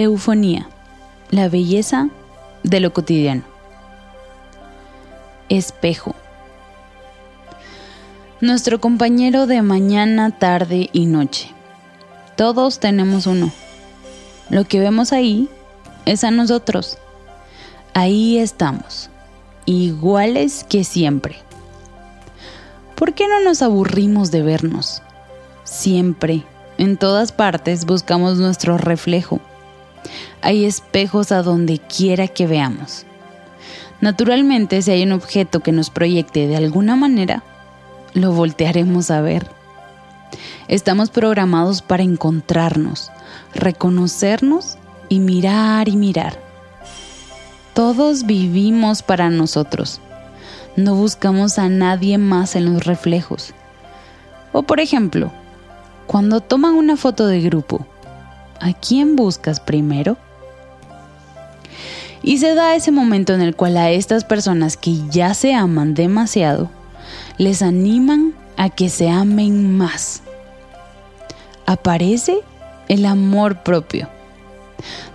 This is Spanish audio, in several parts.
Eufonía, la belleza de lo cotidiano. Espejo. Nuestro compañero de mañana, tarde y noche. Todos tenemos uno. Lo que vemos ahí es a nosotros. Ahí estamos, iguales que siempre. ¿Por qué no nos aburrimos de vernos? Siempre, en todas partes, buscamos nuestro reflejo. Hay espejos a donde quiera que veamos. Naturalmente, si hay un objeto que nos proyecte de alguna manera, lo voltearemos a ver. Estamos programados para encontrarnos, reconocernos y mirar y mirar. Todos vivimos para nosotros. No buscamos a nadie más en los reflejos. O por ejemplo, cuando toman una foto de grupo, ¿a quién buscas primero? Y se da ese momento en el cual a estas personas que ya se aman demasiado, les animan a que se amen más. Aparece el amor propio.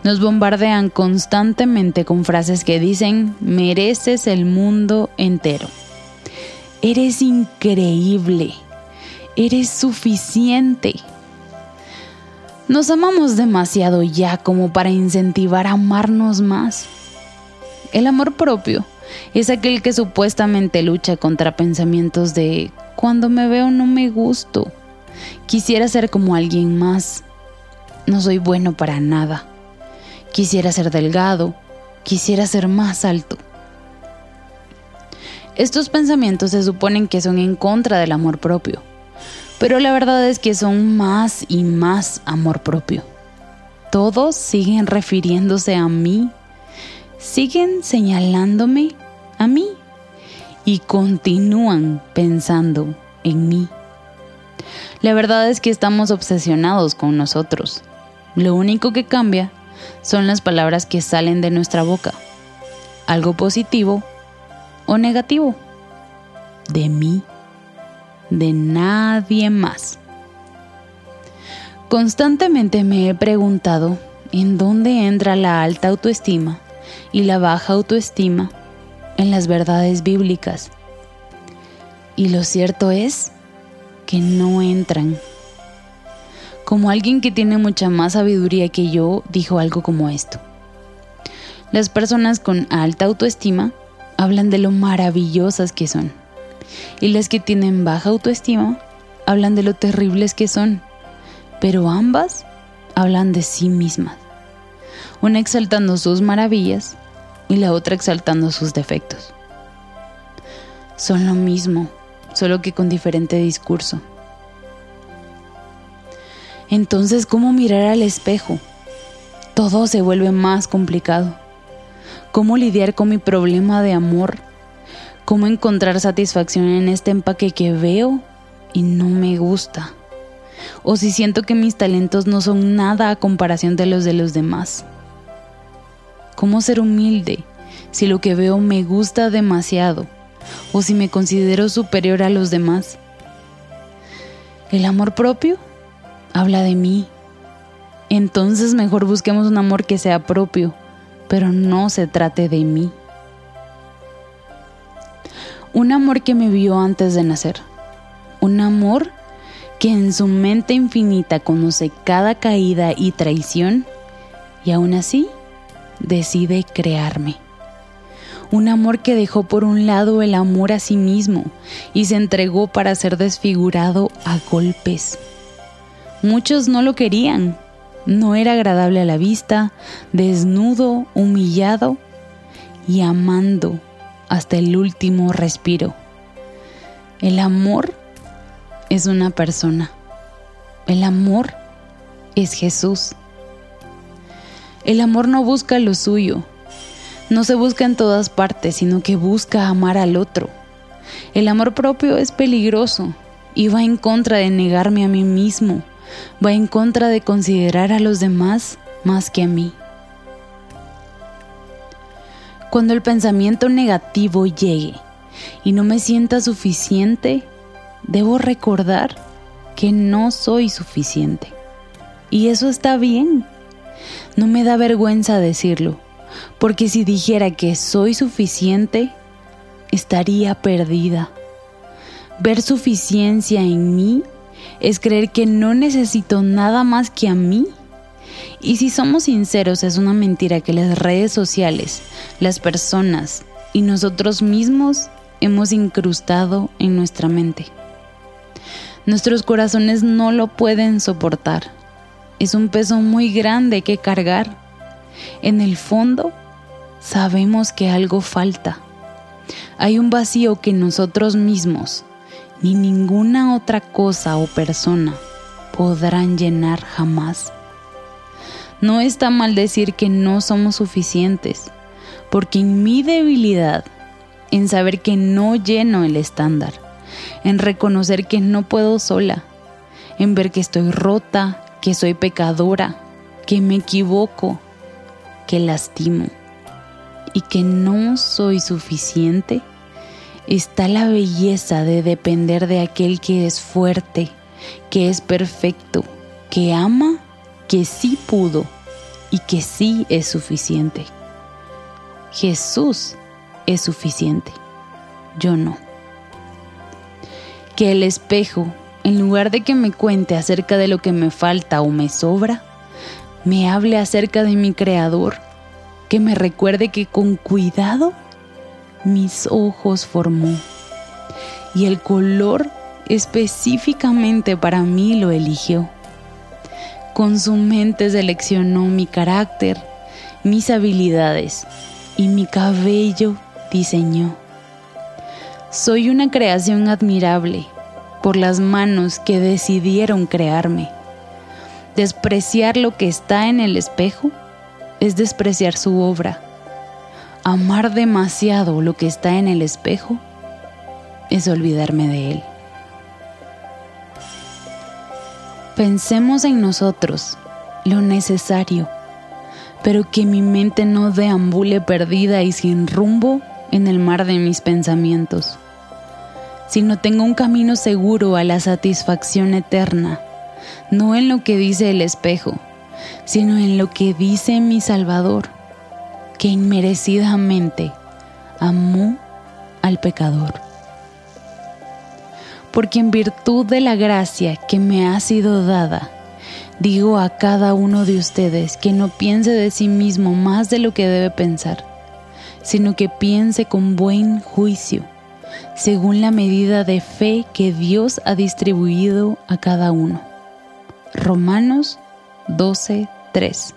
Nos bombardean constantemente con frases que dicen, mereces el mundo entero. Eres increíble. Eres suficiente. Nos amamos demasiado ya como para incentivar a amarnos más. El amor propio es aquel que supuestamente lucha contra pensamientos de cuando me veo no me gusto, quisiera ser como alguien más, no soy bueno para nada, quisiera ser delgado, quisiera ser más alto. Estos pensamientos se suponen que son en contra del amor propio, pero la verdad es que son más y más amor propio. Todos siguen refiriéndose a mí, siguen señalándome a mí y continúan pensando en mí. La verdad es que estamos obsesionados con nosotros. Lo único que cambia son las palabras que salen de nuestra boca. Algo positivo o negativo. De mí. De nadie más. Constantemente me he preguntado en dónde entra la alta autoestima y la baja autoestima en las verdades bíblicas. Y lo cierto es que no entran. Como alguien que tiene mucha más sabiduría que yo dijo algo como esto. Las personas con alta autoestima hablan de lo maravillosas que son. Y las que tienen baja autoestima hablan de lo terribles que son. Pero ambas hablan de sí mismas. Una exaltando sus maravillas y la otra exaltando sus defectos. Son lo mismo, solo que con diferente discurso. Entonces, ¿cómo mirar al espejo? Todo se vuelve más complicado. ¿Cómo lidiar con mi problema de amor? ¿Cómo encontrar satisfacción en este empaque que veo y no me gusta? O si siento que mis talentos no son nada a comparación de los de los demás. ¿Cómo ser humilde si lo que veo me gusta demasiado o si me considero superior a los demás? El amor propio habla de mí. Entonces mejor busquemos un amor que sea propio, pero no se trate de mí. Un amor que me vio antes de nacer. Un amor que en su mente infinita conoce cada caída y traición y aún así decide crearme. Un amor que dejó por un lado el amor a sí mismo y se entregó para ser desfigurado a golpes. Muchos no lo querían, no era agradable a la vista, desnudo, humillado y amando hasta el último respiro. El amor es una persona. El amor es Jesús. El amor no busca lo suyo, no se busca en todas partes, sino que busca amar al otro. El amor propio es peligroso y va en contra de negarme a mí mismo, va en contra de considerar a los demás más que a mí. Cuando el pensamiento negativo llegue y no me sienta suficiente, debo recordar que no soy suficiente. Y eso está bien. No me da vergüenza decirlo, porque si dijera que soy suficiente, estaría perdida. Ver suficiencia en mí es creer que no necesito nada más que a mí. Y si somos sinceros, es una mentira que las redes sociales, las personas y nosotros mismos hemos incrustado en nuestra mente. Nuestros corazones no lo pueden soportar. Es un peso muy grande que cargar. En el fondo, sabemos que algo falta. Hay un vacío que nosotros mismos, ni ninguna otra cosa o persona podrán llenar jamás. No está mal decir que no somos suficientes, porque en mi debilidad, en saber que no lleno el estándar, en reconocer que no puedo sola, en ver que estoy rota, que soy pecadora, que me equivoco, que lastimo y que no soy suficiente, está la belleza de depender de aquel que es fuerte, que es perfecto, que ama, que sí pudo y que sí es suficiente. Jesús es suficiente, yo no. Que el espejo, en lugar de que me cuente acerca de lo que me falta o me sobra, me hable acerca de mi Creador, que me recuerde que con cuidado mis ojos formó y el color específicamente para mí lo eligió. Con su mente seleccionó mi carácter, mis habilidades y mi cabello diseñó. Soy una creación admirable por las manos que decidieron crearme. Despreciar lo que está en el espejo es despreciar su obra amar demasiado lo que está en el espejo es olvidarme de él. Pensemos en nosotros, lo necesario, pero que mi mente no deambule perdida y sin rumbo en el mar de mis pensamientos, sino tenga un camino seguro a la satisfacción eterna, no en lo que dice el espejo, sino en lo que dice mi Salvador que inmerecidamente amó al pecador. Porque en virtud de la gracia que me ha sido dada, digo a cada uno de ustedes que no piense de sí mismo más de lo que debe pensar, sino que piense con buen juicio, según la medida de fe que Dios ha distribuido a cada uno. Romanos 12, 3